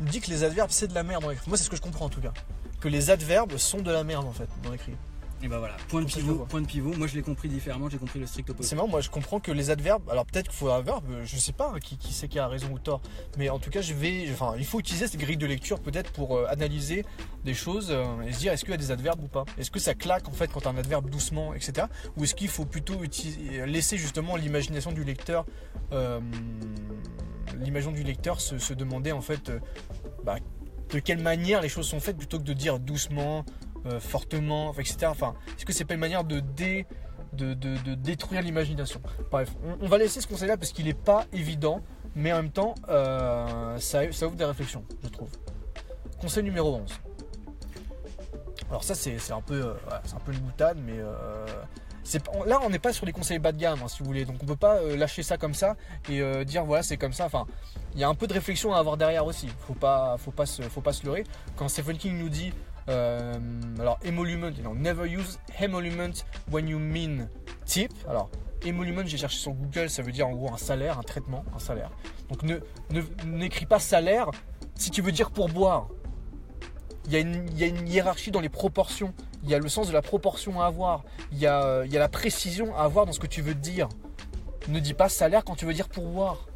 Dit que les adverbes, c'est de la merde dans l'écrit. Moi, c'est ce que je comprends en tout cas. Que les adverbes sont de la merde en fait dans l'écrit. Et ben voilà, point de pivot, point de pivot. Moi je l'ai compris différemment, j'ai compris le strict opposé. C'est marrant, moi je comprends que les adverbes, alors peut-être qu'il faut un verbe, je sais pas hein, qui, qui c'est qui a raison ou tort, mais en tout cas, je vais, enfin, il faut utiliser cette grille de lecture peut-être pour euh, analyser des choses euh, et se dire est-ce qu'il y a des adverbes ou pas? Est-ce que ça claque en fait quand un adverbe doucement, etc. Ou est-ce qu'il faut plutôt utiliser- laisser justement l'imagination du lecteur, euh, l'imagination du lecteur se, demander en fait euh, bah, de quelle manière les choses sont faites plutôt que de dire doucement, euh, fortement, etc. Enfin, est-ce que c'est pas une manière de dé de, détruire l'imagination? Bref, on, va laisser ce conseil-là parce qu'il n'est pas évident, mais en même temps, euh, ça, ouvre des réflexions, je trouve. Conseil numéro 11. Alors ça, c'est un, peu, euh, c'est un peu une boutade, mais... là, on n'est pas sur les conseils bas de gamme, hein, si vous voulez. Donc, on peut pas euh, lâcher ça comme ça et euh, dire voilà, c'est comme ça. Enfin, il y a un peu de réflexion à avoir derrière aussi. Faut pas, faut pas se, faut pas se leurrer. Quand Stephen King nous dit, euh, alors emolument, know, never use emolument when you mean tip. Alors, emolument, j'ai cherché sur Google, ça veut dire en gros un salaire, un traitement, un salaire. Donc, ne, ne- n'écris pas salaire si tu veux dire pourboire. Il y, a une, il y a une hiérarchie dans les proportions. Il y a le sens de la proportion à avoir. Il y a, euh, il y a la précision à avoir dans ce que tu veux dire. Ne dis pas salaire quand tu veux dire pourboire.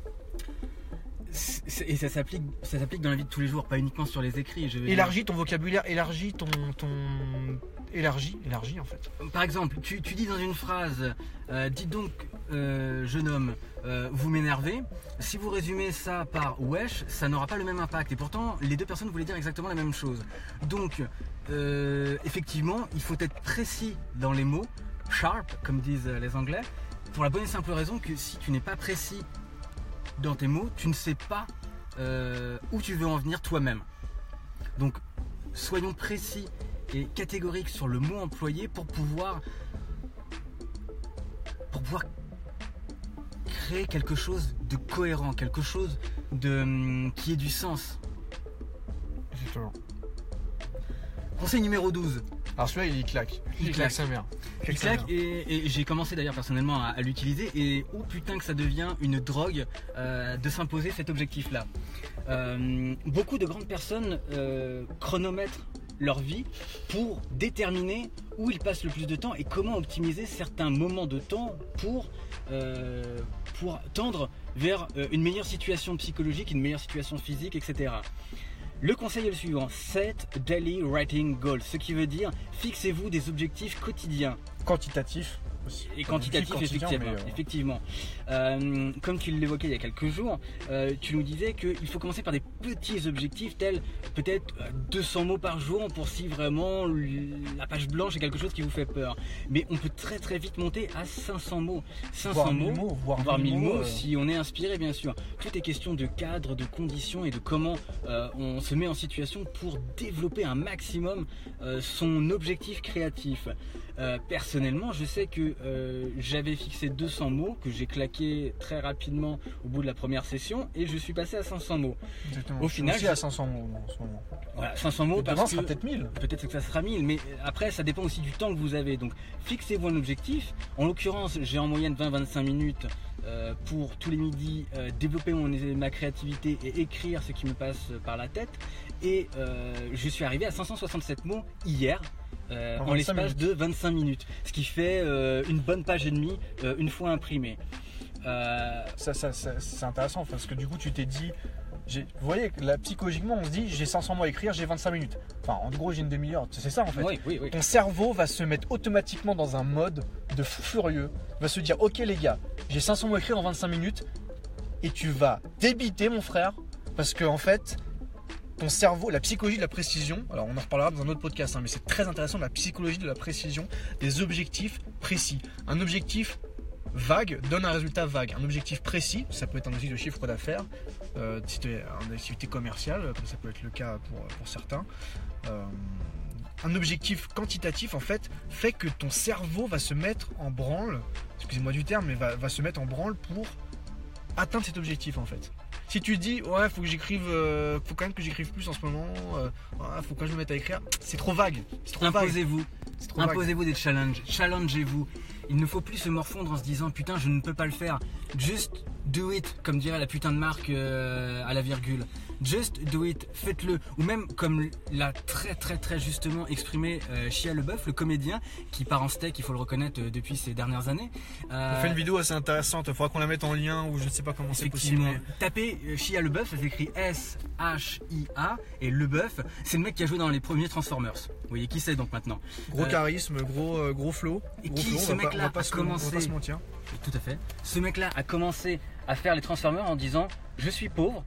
C'est- Et ça s'applique, ça s'applique dans la vie de tous les jours, pas uniquement sur les écrits. Je veux dire. Élargis ton vocabulaire, élargis ton. ton... Élargis, élargis en fait. Par exemple, tu, tu dis dans une phrase, euh, dites donc, euh, jeune homme, euh, vous m'énervez. Si vous résumez ça par wesh, ça n'aura pas le même impact. Et pourtant, les deux personnes voulaient dire exactement la même chose. Donc, euh, effectivement, il faut être précis dans les mots, sharp, comme disent les Anglais, pour la bonne et simple raison que si tu n'es pas précis dans tes mots, tu ne sais pas euh, où tu veux en venir toi-même. Donc, soyons précis et catégoriques sur le mot employé pour pouvoir, pour pouvoir créer quelque chose de cohérent, quelque chose de, hum, qui ait du sens. Exactement. Conseil numéro 12. Alors celui-là, il claque. Il claque. sa mère. Il sa claque et, et j'ai commencé d'ailleurs personnellement à, à l'utiliser et oh putain que ça devient une drogue euh, de s'imposer cet objectif-là. Euh, beaucoup de grandes personnes euh, chronomètrent leur vie pour déterminer où ils passent le plus de temps et comment optimiser certains moments de temps pour, pour tendre vers euh, une meilleure situation psychologique, une meilleure situation physique, etc. Le conseil est le suivant, set daily writing goals, ce qui veut dire fixez-vous des objectifs quotidiens Quantitatif aussi. Et quantitatifs Quotidien, effectivement. euh, effectivement. Euh, comme tu l'évoquais il y a quelques jours, euh, tu nous disais qu'il faut commencer par des petits objectifs tels peut-être euh, 200 mots par jour pour si vraiment la page blanche est quelque chose qui vous fait peur. Mais on peut très très vite monter à 500 mots. 500 voire mots 1000 mots, voire, voire 1000 mots si on est inspiré bien sûr. Tout est question de cadre, de conditions et de comment on se met en situation pour développer un maximum son objectif créatif. Euh, personnellement, je sais que euh, j'avais fixé 200 mots que j'ai claqué très rapidement au bout de la première session et je suis passé à 500 mots. Exactement. Au Je suis final, aussi je- à 500 mots en ce moment. Voilà, 500 mots demain, parce ce sera peut-être 1000. peut-être que ça sera 1000, mais après ça dépend aussi du temps que vous avez. Donc fixez-vous un objectif. En l'occurrence, j'ai en moyenne 20-25 minutes euh, pour tous les midis euh, développer mon, ma créativité et écrire ce qui me passe par la tête. Et euh, je suis arrivé à 567 mots hier. En en 25 l'espace de 25 minutes, ce qui fait une bonne page et demie une fois imprimée. Euh, Ça, ça- ça- c'est intéressant parce que du coup, tu t'es dit. Vous voyez, là, psychologiquement, on se dit j'ai 500 mots à écrire, j'ai 25 minutes. Enfin, en gros, j'ai une demi-heure. C'est ça en fait. oui, oui, oui. Ton cerveau va se mettre automatiquement dans un mode de fou furieux. Va se dire Ok, les gars, j'ai 500 mots à écrire en 25 minutes. Et tu vas débiter, mon frère. Parce que en fait, ton cerveau, la psychologie de la précision, alors on en reparlera dans un autre podcast, hein, mais c'est très intéressant, la psychologie de la précision, des objectifs précis. Un objectif vague donne un résultat vague. Un objectif précis, ça peut être un objectif de chiffre d'affaires, si tu es en activité commerciale, comme ça peut être le cas pour, certains. Euh, un objectif quantitatif, en fait, fait que ton cerveau va se mettre en branle, excusez-moi du terme, mais va se mettre en branle pour atteindre cet objectif, en fait. Si tu dis, ouais, faut que j'écrive, euh, faut quand même que j'écrive plus en ce moment, euh, ouais, faut quand même que je me mette à écrire, c'est trop vague. C'est trop. Imposez-vous. C'est trop vague. Imposez-vous des challenges, challengez-vous. Il ne faut plus se morfondre en se disant putain je ne peux pas le faire. Just do it, comme dirait la putain de marque euh, à la virgule. Just do it, faites-le. Ou même comme l'a très très très justement exprimé euh, Chia Leboeuf, le comédien, qui part en steak, il faut le reconnaître euh, depuis ces dernières années. Euh, On fait une vidéo assez intéressante, il faudra qu'on la mette en lien ou je ne sais pas comment c'est possible. Effectivement. Tapez euh, Shia LeBeuf, ça s'écrit S-H-I-A et LeBeuf, c'est le mec qui a joué dans les premiers Transformers. Vous voyez qui c'est donc maintenant mais Gros Euh, charisme, gros, euh, gros flow. Et gros qui, flow, ce mec-là, a se- on va commencé pas se mentir. Tout à fait. Ce mec-là a commencé à faire les Transformers en disant Je suis pauvre,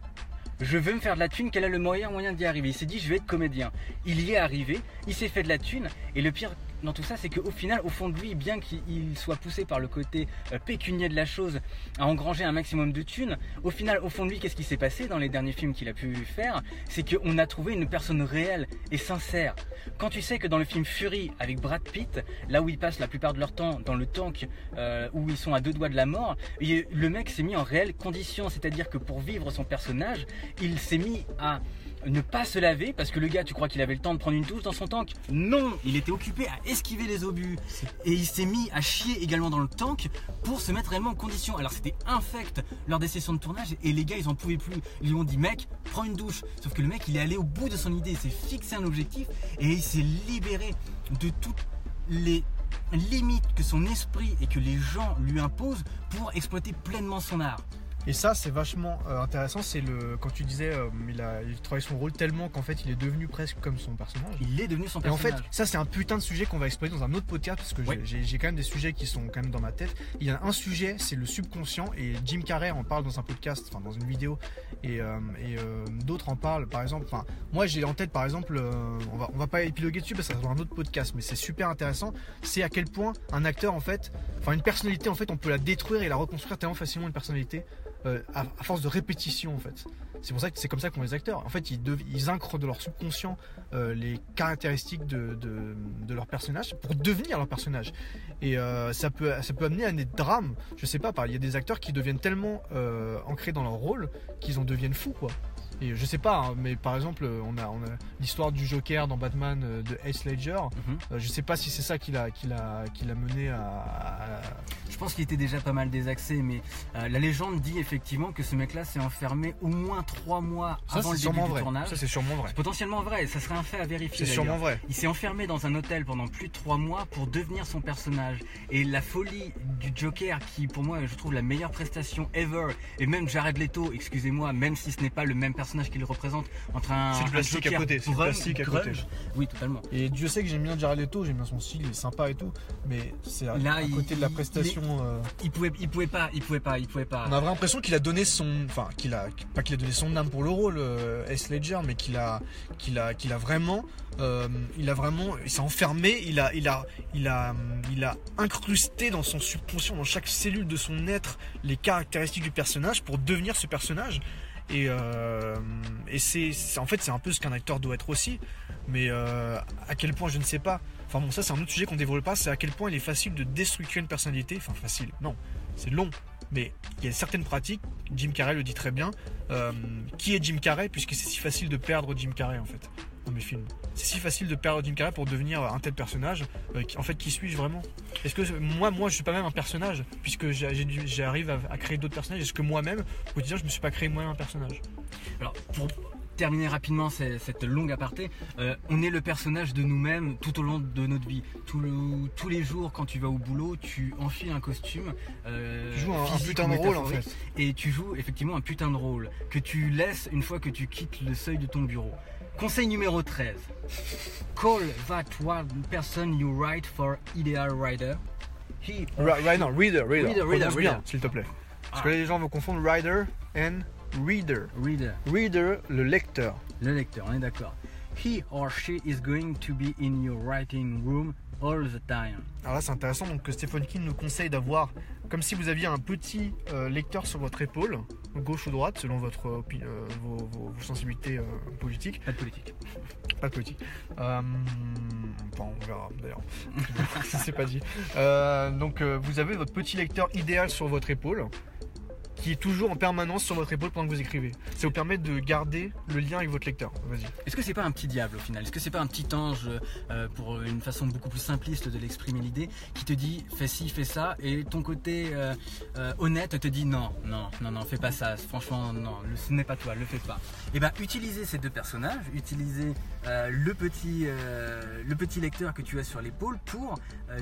je veux me faire de la thune, quel est le moyen d'y arriver? Il s'est dit Je vais être comédien. Il y est arrivé, il s'est fait de la thune, et le pire dans tout ça, c'est qu'au final, au fond de lui, bien qu'il soit poussé par le côté euh, pécunier de la chose à engranger un maximum de thunes, au final, au fond de lui, qu'est-ce qui s'est passé dans les derniers films qu'il a pu faire? C'est qu'on a trouvé une personne réelle et sincère. Quand tu sais que dans le film Fury avec Brad Pitt, là où ils passent la plupart de leur temps dans le tank euh, où ils sont à deux doigts de la mort, le mec s'est mis en réelle condition, c'est-à-dire que pour vivre son personnage, il s'est mis à ne pas se laver parce que le gars, tu crois qu'il avait le temps de prendre une douche dans son tank? Non, il était occupé à esquiver les obus et il s'est mis à chier également dans le tank pour se mettre réellement en condition. Alors c'était infect lors des sessions de tournage et les gars ils en pouvaient plus. Ils lui ont dit mec, prends une douche. Sauf que le mec il est allé au bout de son idée, il s'est fixé un objectif et il s'est libéré de toutes les limites que son esprit et que les gens lui imposent pour exploiter pleinement son art. Et ça, c'est vachement euh, intéressant. C'est le quand tu disais, euh, il a il travaille son rôle tellement qu'en fait, il est devenu presque comme son personnage. Il est devenu son Et en fait, personnage. ça c'est un putain de sujet qu'on va explorer dans un autre podcast parce que j'ai- quand même des sujets qui sont quand même dans ma tête. Il y a un sujet, c'est le subconscient et Jim Carrey en parle dans un podcast, enfin dans une vidéo et, euh, et, euh, d'autres en parlent. Par exemple, enfin moi j'ai en tête par exemple, euh, on va on va pas épiloguer dessus parce que ça sera dans un autre podcast, mais c'est super intéressant. C'est à quel point un acteur en fait, enfin une personnalité en fait, on peut la détruire et la reconstruire tellement facilement une personnalité. Euh, à, force de répétition en fait. C'est pour ça que c'est comme ça qu'ont les acteurs. En fait, ils, incrent de leur subconscient euh, les caractéristiques de, de, leur personnage pour devenir leur personnage. Et euh, ça, peut, ça peut amener à des drames. Je sais pas, il y a des acteurs qui deviennent tellement ancrés dans leur rôle qu'ils en deviennent fous, quoi. Et je sais pas, hein, mais par exemple, on a, on a l'histoire du Joker dans Batman euh, de Heath Ledger. Mhm. Euh, je sais pas si c'est ça qui l'a, qui l'a, qui l'a mené à, à- Je pense qu'il était déjà pas mal désaxé, mais euh, la légende dit effectivement que ce mec-là s'est enfermé au moins trois mois Ça, avant le début du vrai. tournage. Ça, c'est sûrement vrai. C'est potentiellement vrai, ça serait un fait à vérifier. C'est sûrement vrai. Il s'est enfermé dans un hôtel pendant plus de trois mois pour devenir son personnage. Et la folie du Joker, qui pour moi je trouve la meilleure prestation ever, et même Jared Leto, excusez-moi, même si ce n'est pas le même personnage qu'il représente, entre un, C'est du plastique à côté, c'est du plastique à côté. Oui, totalement. Et Dieu sait que j'aime bien Jared Leto, j'aime bien son style, il est sympa et tout, mais c'est à, Là, à il- côté de la il- prestation. euh, Il pouvait, il pouvait pas, il pouvait pas, il pouvait pas. on a vraiment l'impression qu'il a donné son, enfin qu'il a, pas qu'il a donné son âme pour le rôle, euh, Heath Ledger, mais qu'il a, qu'il a, qu'il a vraiment, euh, il a vraiment, il s'est enfermé, il a, il a, il a, il a incrusté dans son subconscient, dans chaque cellule de son être, les caractéristiques du personnage pour devenir ce personnage. Et, euh, c'est, en fait, c'est un peu ce qu'un acteur doit être aussi. Mais euh, à quel point, je ne sais pas. Enfin bon, ça c'est un autre sujet qu'on dévoile pas. C'est à quel point il est facile de déstructurer une personnalité. Enfin facile, non, c'est long. Mais il y a certaines pratiques. Jim Carrey le dit très bien. Euh, qui est Jim Carrey Puisque c'est si facile de perdre Jim Carrey en fait dans mes films. C'est si facile de perdre Jim Carrey pour devenir un tel personnage. Euh, en fait, qui suis-je vraiment? Est-ce que moi, moi, je suis pas même un personnage puisque j'arrive à, à créer d'autres personnages Est-ce que moi-même, au quotidien, je me suis pas créé moi-même un personnage? Alors, pour terminer rapidement cette longue aparté, euh, on est le personnage de nous-mêmes tout au long de notre vie. Tout le- tous les jours, quand tu vas au boulot, tu enfiles un costume. euh, Tu joues un, un putain de rôle en fait. Et tu joues effectivement un putain de rôle que tu laisses une fois que tu quittes le seuil de ton bureau. Conseil numéro 13. Call that one person you write for ideal writer. He Right, right, non, reader, reader. Reader, reader, Prononce bien, reader. s'il te plaît. Parce Ah. que les gens vont confondre rider and reader. Reader. Reader, le lecteur. Le lecteur, on est d'accord. He or she is going to be in your writing room all the time. Alors là, c'est intéressant donc que Stephen King nous conseille d'avoir, comme si vous aviez un petit euh, lecteur sur votre épaule, gauche ou droite, selon votre euh, vos, vos- vos sensibilités euh, politiques. Pas de politique. Pas de politique. Enfin, on verra d'ailleurs. Ça c'est pas dit. Donc vous avez votre petit lecteur idéal sur votre épaule, qui est toujours en permanence sur votre épaule pendant que vous écrivez. Ça vous permet de garder le lien avec votre lecteur. Vas-y. Est-ce que c'est pas un petit diable au final? Est-ce que c'est pas un petit ange euh, pour une façon beaucoup plus simpliste de l'exprimer l'idée qui te dit fais ci, fais ça et ton côté euh, euh, honnête te dit non, non, non, non, fais pas ça. Franchement, non, ce n'est pas toi, le fais pas. Et ben utilisez ces deux personnages, utilisez euh, le petit le petit lecteur que tu as sur l'épaule pour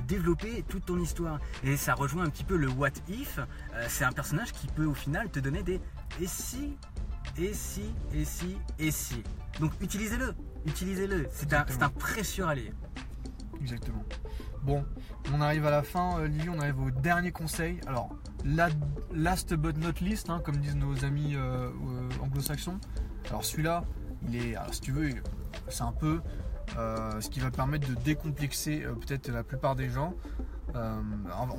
développer toute ton histoire. Et ça rejoint un petit peu le what if. C'est un personnage qui peut au final te donner des et si et si, et si, et si. Donc utilisez-le, utilisez-le. C'est un, c'est un précieux lire. Exactement. Bon, on arrive à la fin, euh, Lily, on arrive au dernier conseil. Alors, la- last but not least, hein, comme disent nos amis euh, euh, anglo-saxons. Alors celui-là, il est, alors, si tu veux, c'est un peu euh, ce qui va permettre de décomplexer euh, peut-être la plupart des gens. Euh,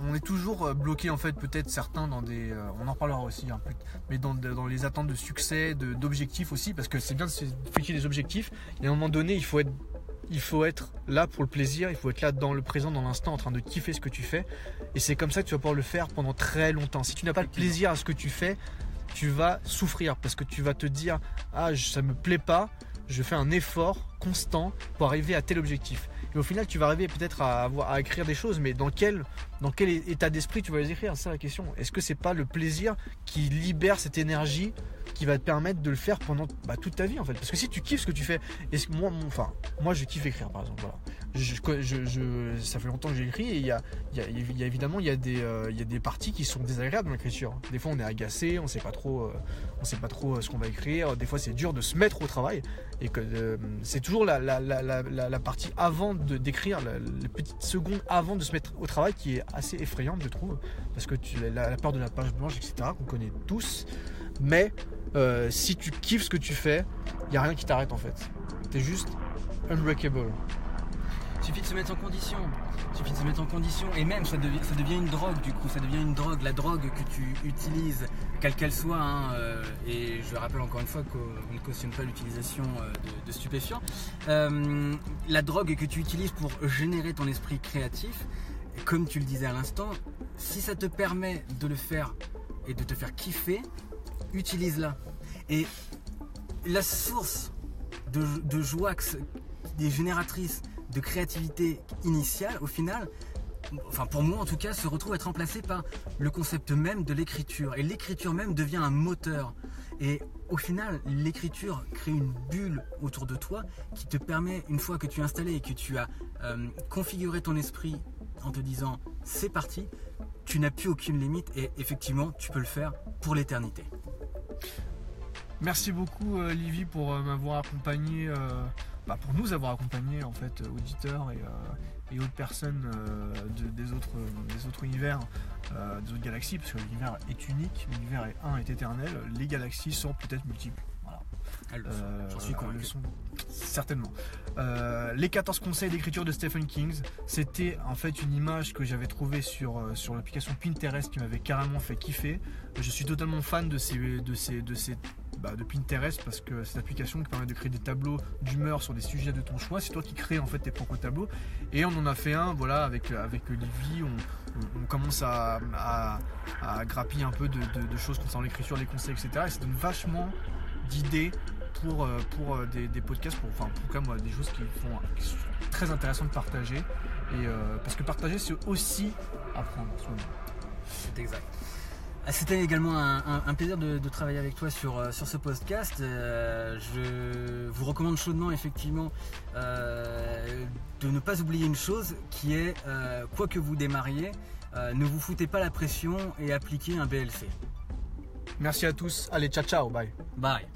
on est toujours bloqué en fait, peut-être certains dans des, on en reparlera aussi, hein, plus- mais dans, dans les attentes de succès, de- d'objectifs aussi, parce que c'est bien de se fixer des objectifs. Et à un moment donné, il faut être il faut être là pour le plaisir, il faut être là dans le présent, dans l'instant, en train de kiffer ce que tu fais. Et c'est comme ça que tu vas pouvoir le faire pendant très longtemps. Si tu n'as pas de plaisir à ce que tu fais, tu vas souffrir parce que tu vas te dire ah ça me plaît pas, je fais un effort constant pour arriver à tel objectif. Et au final, tu vas arriver peut-être à, écrire des choses, mais dans quel, état d'esprit tu vas les écrire? C'est la question. Est-ce que c'est pas le plaisir qui libère cette énergie qui va te permettre de le faire pendant bah, toute ta vie en fait Parce que si tu kiffes ce que tu fais, est-ce moi, mon- enfin, moi je kiffe écrire par exemple. Voilà. Je, je- je- ça fait longtemps que j'ai écrit et il y a, y a- y a évidemment il y euh, y a des parties qui sont désagréables dans l'écriture. Des fois on est agacé, on sait pas trop, euh, on sait pas trop euh, ce qu'on va écrire. Des fois c'est dur de se mettre au travail et que c'est toujours la, la, la, la, partie avant d'écrire, les petites secondes avant de se mettre au travail qui est assez effrayante je trouve parce que tu, la peur de la page blanche etc qu'on connaît tous. Mais euh, si tu kiffes ce que tu fais, il y a rien qui t'arrête en fait. T'es juste unbreakable. suffit de se mettre en condition. suffit de se mettre en condition. Et même, ça devient, une drogue du coup. Ça devient une drogue. La drogue que tu utilises, quelle qu'elle soit, hein, euh, et je rappelle encore une fois qu'on ne cautionne pas l'utilisation euh, de, stupéfiants. La drogue que tu utilises pour générer ton esprit créatif, comme tu le disais à l'instant, si ça te permet de le faire et de te faire kiffer, utilise-la. Et la source de, de joie des génératrices de créativité initiale, au final, enfin pour moi en tout cas, se retrouve à être remplacé par le concept même de l'écriture. Et l'écriture même devient un moteur. Et au final, l'écriture crée une bulle autour de toi qui te permet, une fois que tu es installé et que tu as euh, configuré ton esprit en te disant c'est parti, tu n'as plus aucune limite et effectivement tu peux le faire pour l'éternité. Merci beaucoup euh, Livy pour euh, m'avoir accompagné, euh, bah, pour nous avoir accompagnés en fait, auditeurs et, autres personnes des, autres, des autres univers, des autres galaxies, parce que l'univers est unique, l'univers est un, est éternel, les galaxies sont peut-être multiples. J'en suis convaincu. certainement. les 14 conseils d'écriture de Stephen King, c'était en fait une image que j'avais trouvée sur, sur l'application Pinterest qui m'avait carrément fait kiffer. Je suis totalement fan de ces, de ces, de ces bah, de Pinterest parce que cette application qui permet de créer des tableaux d'humeur sur des sujets de ton choix. C'est toi qui crées en fait tes propres tableaux. Et on en a fait un, voilà, avec, avec Livy, on, commence à, à, grappiller un peu de, choses concernant l'écriture, les conseils, etc. Et ça donne vachement d'idées pour, euh, pour euh, des, podcasts, pour, enfin, pour même, des choses qui, font, sont très intéressantes de partager. Et, euh, parce que partager, c'est aussi apprendre. C'est exact. Ah, c'était également un, plaisir de, travailler avec toi sur, sur ce podcast. Je vous recommande chaudement effectivement de ne pas oublier une chose qui est, quoi que vous démarriez, ne vous foutez pas la pression et appliquez un BLC. Merci à tous. Allez, ciao ciao, bye. Bye.